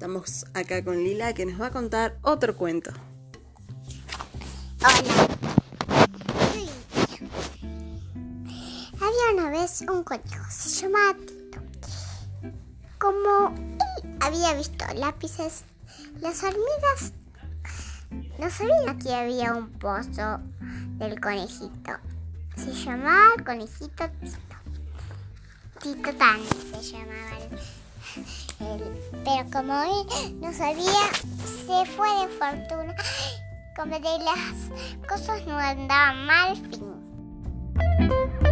Estamos acá con Lila que nos va a contar otro cuento. Hola. Había una vez un conejo, se llamaba Tito. Como él había visto lápices, las hormigas no sabían que había un pozo del conejito. Se llamaba el conejito Tito. Tito Tan se llamaba él. Pero como él no sabía, se fue de fortuna. Como de las cosas no andaban mal, fin.